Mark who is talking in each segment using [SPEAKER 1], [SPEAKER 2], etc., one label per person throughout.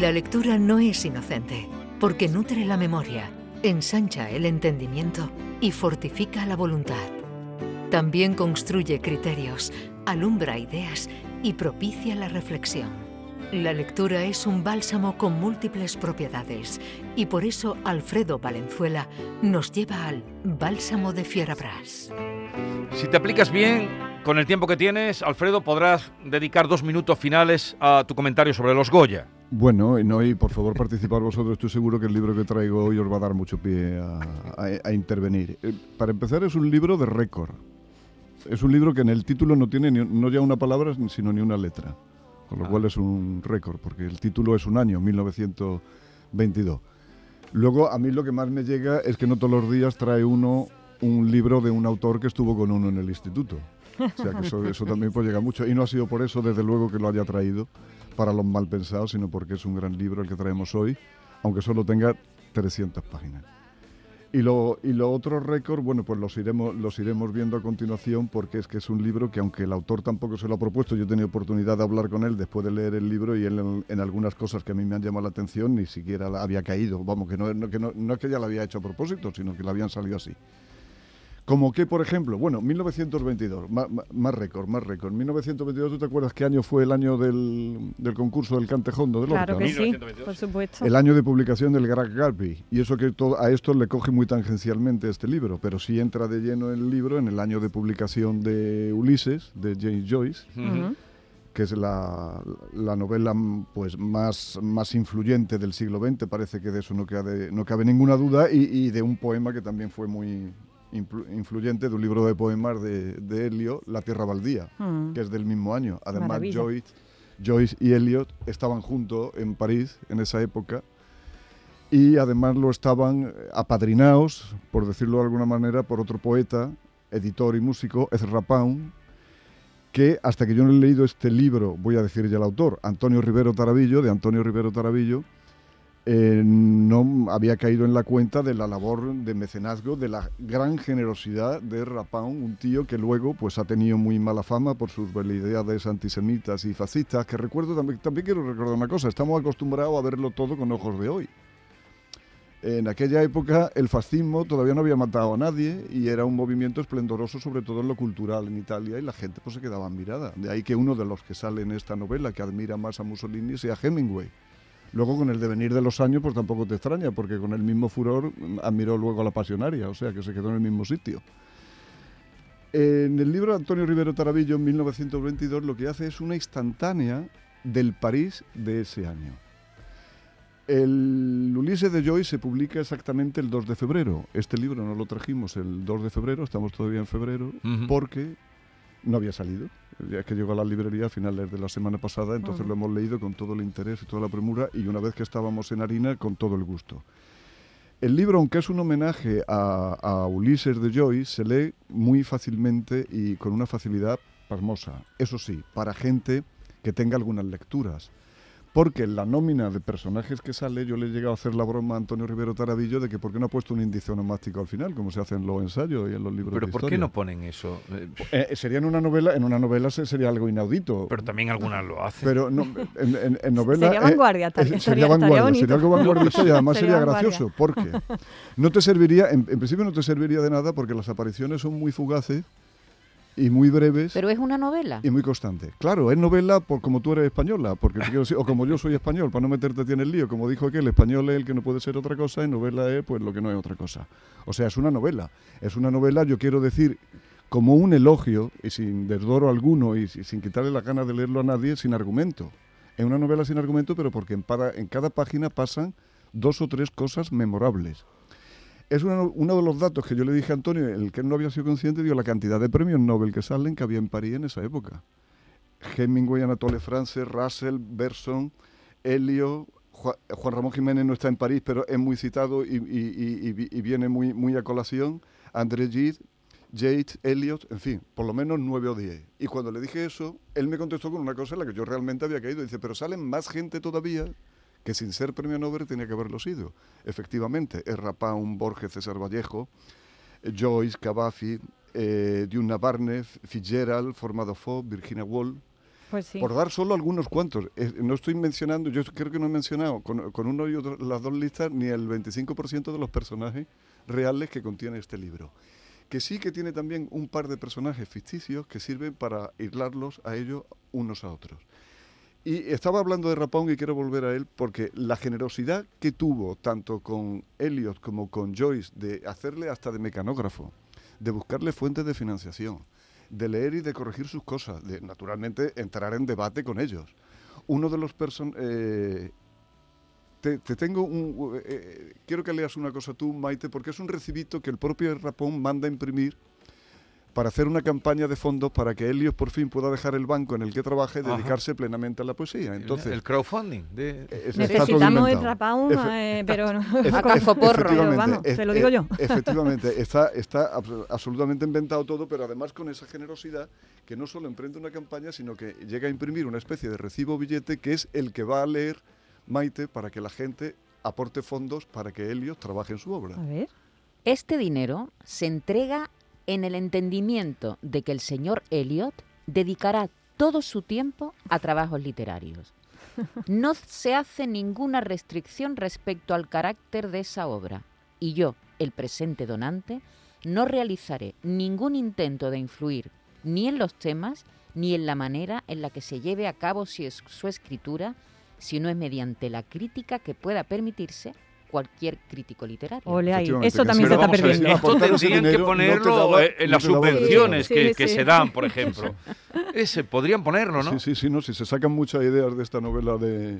[SPEAKER 1] La lectura no es inocente, porque nutre la memoria, ensancha el entendimiento y fortifica la voluntad. También construye criterios, alumbra ideas y propicia la reflexión. La lectura es un bálsamo con múltiples propiedades y por eso Alfredo Valenzuela nos lleva al Bálsamo de Fierabras.
[SPEAKER 2] Si te aplicas bien, con el tiempo que tienes, Alfredo, podrás dedicar dos minutos finales a tu comentario sobre los Goya.
[SPEAKER 3] Bueno, y no, y por favor participar vosotros. Estoy seguro que el libro que traigo hoy os va a dar mucho pie a, intervenir. Eh, para empezar, es un libro de récord. Es un libro que en el título no tiene ni, no ya una palabra, sino ni una letra. Con lo ah. cual es un récord, porque el título es un año, 1922. Luego, a mí lo que más me llega es que no todos los días trae uno un libro de un autor que estuvo con uno en el instituto. O sea que eso, también pues llega mucho. Y no ha sido por eso, desde luego, que lo haya traído para los mal pensados, sino porque es un gran libro el que traemos hoy, aunque solo tenga 300 páginas. Y lo, y lo otro récord, bueno, pues los iremos, los iremos viendo a continuación porque es que es un libro que aunque el autor tampoco se lo ha propuesto, yo he tenido oportunidad de hablar con él después de leer el libro y él en, algunas cosas que a mí me han llamado la atención ni siquiera había caído. Vamos, que no, que no, no es que ya lo había hecho a propósito, sino que le habían salido así. Como que, por ejemplo, bueno, 1922, más, récord, más récord. 1922, ¿tú te acuerdas qué año fue el año del, concurso del Cantejondo de
[SPEAKER 4] Lorca? Claro que sí, por supuesto.
[SPEAKER 3] El año de publicación del Greg Garby. Y eso que a esto le coge muy tangencialmente este libro, pero sí entra de lleno el libro en el año de publicación de Ulises, de James Joyce. que es la, novela pues más, más influyente del siglo XX, parece que de eso no cabe, no cabe ninguna duda, y, y de un poema que también fue muy, influyente de un libro de poemas de, de Elio, La Tierra Baldía, mm. que es del mismo año. Además, Joyce, Joyce y Eliot estaban juntos en París en esa época y además lo estaban apadrinados, por decirlo de alguna manera, por otro poeta, editor y músico, Ezra Pound, que hasta que yo no he leído este libro, voy a decir ya el autor, Antonio Rivero Tarabillo, de Antonio Rivero Tarabillo, eh, no había caído en la cuenta de la labor de mecenazgo, de la gran generosidad de Rapón, un tío que luego pues ha tenido muy mala fama por sus veleidades antisemitas y fascistas, que recuerdo también, quiero recordar una cosa, estamos acostumbrados a verlo todo con ojos de hoy. En aquella época el fascismo todavía no había matado a nadie y era un movimiento esplendoroso, sobre todo en lo cultural en Italia, y la gente pues se quedaba mirada. De ahí que uno de los que sale en esta novela, que admira más a Mussolini, sea Hemingway Luego con el devenir de los años, pues tampoco te extraña, porque con el mismo furor admiró luego a la pasionaria, o sea que se quedó en el mismo sitio. En el libro de Antonio Rivero Tarabillo, en 1922, lo que hace es una instantánea del París de ese año. El Ulises de Joyce se publica exactamente el 2 de febrero. Este libro no lo trajimos el 2 de febrero, estamos todavía en febrero, porque no había salido. Ya que llegó a la librería a finales de la semana pasada, entonces lo hemos leído con todo el interés y toda la premura y una vez que estábamos en harina, con todo el gusto. El libro, aunque es un homenaje a, a Ulises de Joyce, se lee muy fácilmente y con una facilidad pasmosa. Eso sí, para gente que tenga algunas lecturas porque en la nómina de personajes que sale yo le he llegado a hacer la broma a Antonio Rivero Tarabillo de que por qué no ha puesto un índice onomástico al final, como se hace en los ensayos y en los libros
[SPEAKER 2] Pero
[SPEAKER 3] ¿por
[SPEAKER 2] qué no ponen eso?
[SPEAKER 3] Eh, sería en una novela, en una novela sería algo inaudito.
[SPEAKER 2] Pero también algunas lo hacen.
[SPEAKER 3] Pero no, en, novela...
[SPEAKER 4] Sería vanguardia,
[SPEAKER 3] eh, sería vanguardia, sería algo vanguardista y además sería, gracioso. porque No te serviría, en principio no te serviría de nada porque las apariciones son muy fugaces y muy breves.
[SPEAKER 4] Pero es una novela.
[SPEAKER 3] Y muy constante. Claro, es novela por como tú eres española, porque o como yo soy español, para no meterte en el lío, como dijo que el español es el que no puede ser otra cosa y novela es pues lo que no es otra cosa. O sea, es una novela. Es una novela, yo quiero decir, como un elogio y sin desdoro alguno y sin quitarle la gana de leerlo a nadie, sin argumento. Es una novela sin argumento, pero porque en, en cada página pasan dos o tres cosas memorables es uno, de los datos que yo le dije a Antonio, el que no había sido consciente, dio la cantidad de premios Nobel que salen que había en París en esa época. Hemingway, Anatole France, Russell, Berson, Helio, Juan, Ramón Jiménez no está en París, pero es muy citado y, viene muy, muy a colación. André Gide, Yates, Elliot, en fin, por lo menos nueve o diez. Y cuando le dije eso, él me contestó con una cosa en la que yo realmente había caído. Dice, pero salen más gente todavía que sin ser premio Nobel tenía que haberlo sido. Efectivamente, es un Borges, César Vallejo, Joyce, Cavafi, eh, Duna Barnes, Fitzgerald, Formado Fo, Virginia Woolf,
[SPEAKER 4] Pues
[SPEAKER 3] Por dar solo algunos cuantos. no estoy mencionando, yo creo que no he mencionado con, con uno y otro, las dos listas ni el 25% de los personajes reales que contiene este libro. Que sí que tiene también un par de personajes ficticios que sirven para aislarlos a ellos unos a otros. Y estaba hablando de Rapón y quiero volver a él porque la generosidad que tuvo tanto con Elliot como con Joyce de hacerle hasta de mecanógrafo, de buscarle fuentes de financiación, de leer y de corregir sus cosas, de naturalmente entrar en debate con ellos. Uno de los personajes... Eh, te, tengo un... Eh, quiero que leas una cosa tú, Maite, porque es un recibito que el propio Rapón manda imprimir para hacer una campaña de fondos para que Helios por fin pueda dejar el banco en el que trabaja y dedicarse plenamente a la poesía. Entonces,
[SPEAKER 2] el crowdfunding.
[SPEAKER 4] De... Eh, Necesitamos el Rapaun, eh, pero no vamos, te lo digo yo.
[SPEAKER 3] Efectivamente, está, está absolutamente inventado todo, pero además con esa generosidad que no solo emprende una campaña, sino que llega a imprimir una especie de recibo billete que es el que va a leer Maite para que la gente aporte fondos para que Helios trabaje en su obra.
[SPEAKER 5] A ver. Este dinero se entrega en el entendimiento de que el señor Eliot dedicará todo su tiempo a trabajos literarios. No se hace ninguna restricción respecto al carácter de esa obra y yo, el presente donante, no realizaré ningún intento de influir ni en los temas ni en la manera en la que se lleve a cabo su escritura, sino es mediante la crítica que pueda permitirse cualquier crítico literario.
[SPEAKER 4] eso también se está perdiendo.
[SPEAKER 2] Esto tendrían que ponerlo en las subvenciones que, se dan, por ejemplo. Ese podrían ponerlo, ¿no?
[SPEAKER 3] Sí, sí, sí, no, si se sacan muchas ideas de esta novela de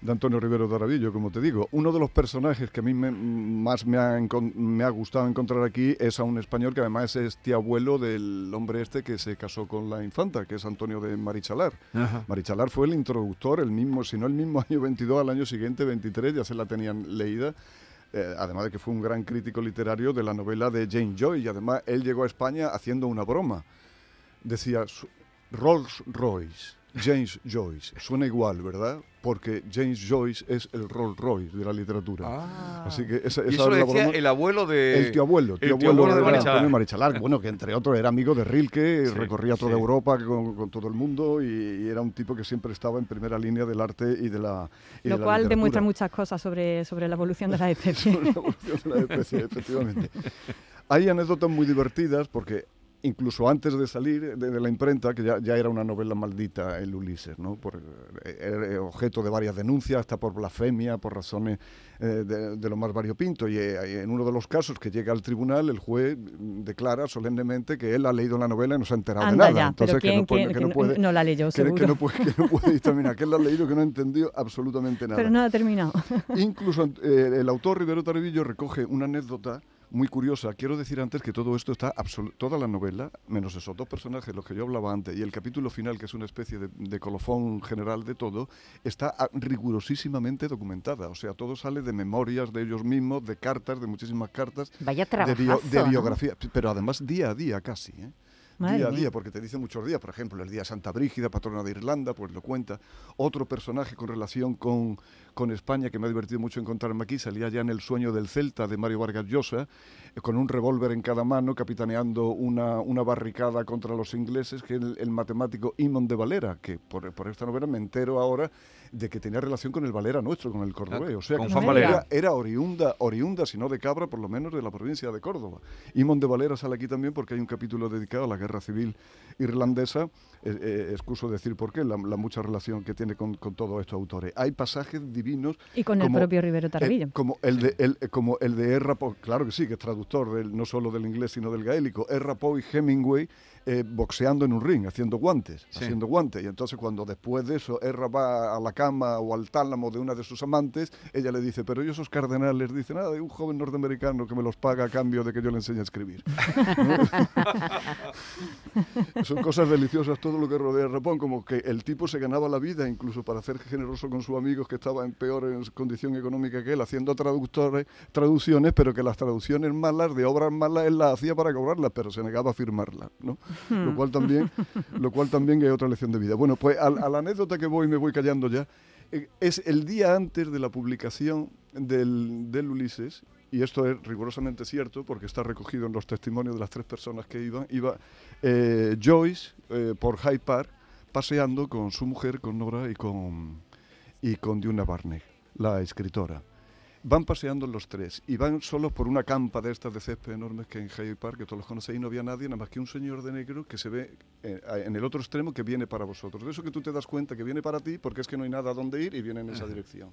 [SPEAKER 3] de Antonio Rivero de Aravillo, como te digo. Uno de los personajes que a mí más me ha, me ha, gustado encontrar aquí es a un español que además es tío abuelo del hombre este que se casó con la infanta, que es Antonio de Marichalar. Marichalar fue el introductor, el mismo, si no el mismo año 22, al año siguiente, 23, ya se la tenían leída. Eh, además de que fue un gran crítico literario de la novela de Jane Joy, y además él llegó a España haciendo una broma. Decía, Rolls Royce James Joyce. Suena igual, ¿verdad? Porque James Joyce es el Rolls Royce de la literatura.
[SPEAKER 2] Ah. Así que esa, esa y eso decía el abuelo de...
[SPEAKER 3] El tío abuelo, tío, abuelo, de Marichalar. Marichalar. Bueno, que entre otros era amigo de Rilke, recorría toda Europa con, todo el mundo y, era un tipo que siempre estaba en primera línea del arte y de la
[SPEAKER 4] Lo cual demuestra muchas cosas sobre, sobre la evolución de la especie.
[SPEAKER 3] sobre la evolución de la especie, efectivamente. Hay anécdotas muy divertidas porque incluso antes de salir de, la imprenta, que ya, era una novela maldita el Ulises, ¿no? Por, eh, era objeto de varias denuncias, hasta por blasfemia, por razones eh, de, lo más variopinto. Y eh, en uno de los casos que llega al tribunal, el juez declara solemnemente que él ha leído la novela y no se ha enterado de nada.
[SPEAKER 4] Entonces, que, no puede, que, no puede, no, la leyó,
[SPEAKER 3] seguro. Que, no puede, que no puede dictaminar, que él la ha leído, que no ha entendido absolutamente nada.
[SPEAKER 4] Pero no ha terminado.
[SPEAKER 3] Incluso el autor Rivero Tarevillo recoge una anécdota muy curiosa. Quiero decir antes que todo esto está, toda la novela, menos esos dos personajes, los que yo hablaba antes, y el capítulo final, que es una especie de, colofón general de todo, está ah, rigurosísimamente documentada. O sea, todo sale de memorias de ellos mismos, de cartas, de muchísimas cartas.
[SPEAKER 5] Vaya
[SPEAKER 3] de, de biografía, pero además día a día casi. ¿eh? Día a día, porque te dice muchos días, por ejemplo, el día Santa Brígida, patrona de Irlanda, pues lo cuenta. Otro personaje con relación con, con España que me ha divertido mucho encontrarme aquí, salía ya en El sueño del Celta de Mario Vargas Llosa, eh, con un revólver en cada mano, capitaneando una, una barricada contra los ingleses, que es el, matemático Imon de Valera, que por, por esta novela me entero ahora de que tenía relación con el Valera nuestro, con el cordobés. O sea, que Juan Valera. Era, oriunda, oriunda, si no de Cabra, por lo menos de la provincia de Córdoba. Imón de Valera sale aquí también porque hay un capítulo dedicado a la guerra civil irlandesa. Eh, eh, excuso decir por qué, la, mucha relación que tiene con, todos estos autores. Hay pasajes divinos.
[SPEAKER 4] Y con el propio Rivero Tarvillo.
[SPEAKER 3] Eh, como, el de, el, como el de Erra claro que sí, que es traductor del, no solo del inglés, sino del gaélico. Erra Poe y Hemingway eh, boxeando en un ring, haciendo guantes, haciendo guantes. Y entonces cuando después de eso Erra va a la cama o al tálamo de una de sus amantes, ella le dice, pero ellos esos cardenales dicen, nada, de un joven norteamericano que me los paga a cambio de que yo le enseñe a escribir. Son cosas deliciosas todo lo que rodea a Rapón, como que el tipo se ganaba la vida incluso para ser generoso con sus amigos que estaban en peor condición económica que él, haciendo traductores, traducciones, pero que las traducciones malas, de obras malas, él las hacía para cobrarlas, pero se negaba a firmarlas. ¿no? Lo, cual también, lo cual también es otra lección de vida. Bueno, pues a, la anécdota que voy, me voy callando ya, eh, es el día antes de la publicación del, del, Ulises, y esto es rigurosamente cierto porque está recogido en los testimonios de las tres personas que iban, iba eh, Joyce eh, por Hyde Park paseando con su mujer, con Nora y con, y con Duna Barney, la escritora. Van paseando los tres y van solos por una campa de estas de césped enormes que en Hyde Park, que todos los conocéis, no había nadie, nada más que un señor de negro que se ve eh, en el otro extremo que viene para vosotros. De eso que tú te das cuenta que viene para ti porque es que no hay nada a dónde ir y viene en esa dirección.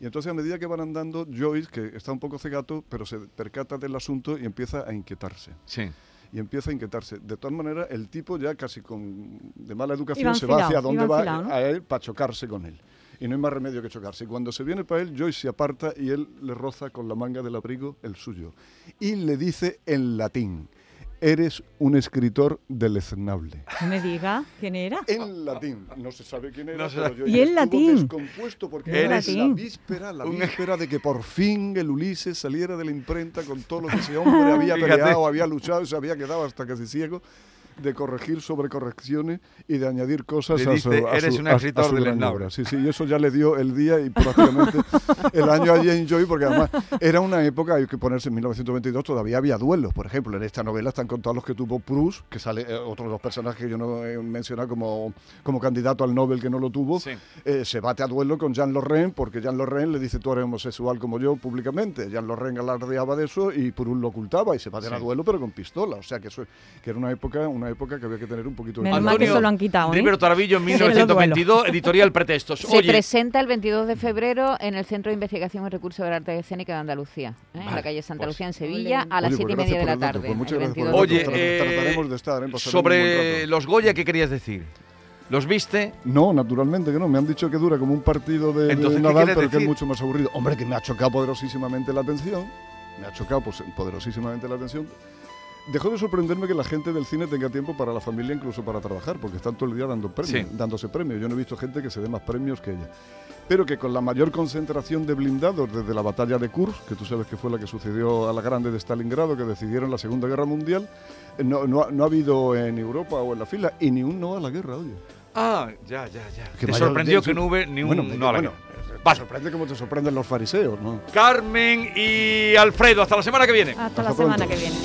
[SPEAKER 3] Y entonces a medida que van andando, Joyce, que está un poco cegato, pero se percata del asunto y empieza a inquietarse.
[SPEAKER 2] Sí
[SPEAKER 3] y empieza a inquietarse. De todas maneras, el tipo ya casi con de mala educación se va hacia donde va a él para chocarse con él y no hay más remedio que chocarse. Y cuando se viene para él, Joyce se aparta y él le roza con la manga del abrigo el suyo. Y le dice en latín, eres un escritor deleznable.
[SPEAKER 4] No me diga quién era.
[SPEAKER 3] En latín, no se sabe quién era.
[SPEAKER 4] y en latín.
[SPEAKER 3] descompuesto porque era la víspera, la víspera de que por fin el Ulises saliera de la imprenta con todo lo que ese hombre había peleado, había luchado y se había quedado hasta casi ciego de corregir sobre correcciones y de añadir cosas a su, a
[SPEAKER 2] eres
[SPEAKER 3] su,
[SPEAKER 2] un escritor de
[SPEAKER 3] Sí, sí, y eso ya le dio el día y prácticamente el año a Jane Joy, porque además era una época, hay que ponerse en 1922, todavía había duelos. Por ejemplo, en esta novela están contados los que tuvo Proust, que sale eh, otros dos personajes que yo no he mencionado como, como candidato al Nobel que no lo tuvo, eh, se bate a duelo con Jean Lorraine, porque Jean Lorraine le dice tú eres homosexual como yo públicamente. Jean Lorraine alardeaba de eso y Proust lo ocultaba y se baten a duelo pero con pistola. O sea que eso que era una época, una época que había que tener un poquito de...
[SPEAKER 4] Menos que eso lo han quitado, ¿eh?
[SPEAKER 2] Taravillo, 1922, editorial Pretextos.
[SPEAKER 5] Se presenta el 22 de febrero en el Centro de Investigación y Recursos de Arte Escénica de Andalucía, ¿eh? en la calle Santa pues Lucía, en Sevilla, a las 7 y pues media de la tarde.
[SPEAKER 3] Pues
[SPEAKER 2] Oye, de estar, ¿eh? sobre los Goya, ¿qué querías decir? ¿Los viste?
[SPEAKER 3] No, naturalmente que no. Me han dicho que dura como un partido de, Nadal, pero que es mucho más aburrido. Hombre, que me ha chocado poderosísimamente la atención. Me ha chocado poderosísimamente la atención dejó de sorprenderme que la gente del cine tenga tiempo para la familia, incluso para trabajar, porque están todo el día dando premios, dándose premios. Yo no he visto gente que se dé más premios que ella. Pero que con la mayor concentración de blindados desde la batalla de Kursk, que tú sabes que fue la que sucedió a la grande de Stalingrado, que decidieron la Segunda Guerra Mundial, eh, no, no, ha habido en Europa o en la fila, y ni un no a la guerra, oye.
[SPEAKER 2] Ah, ya, ya, ya. Que Te sorprendió que no hubo ni un no a la guerra.
[SPEAKER 3] Va. Sorprende como te sorprenden los fariseos, ¿no?
[SPEAKER 2] Carmen y Alfredo, hasta la semana que viene.
[SPEAKER 4] Hasta, la semana que viene.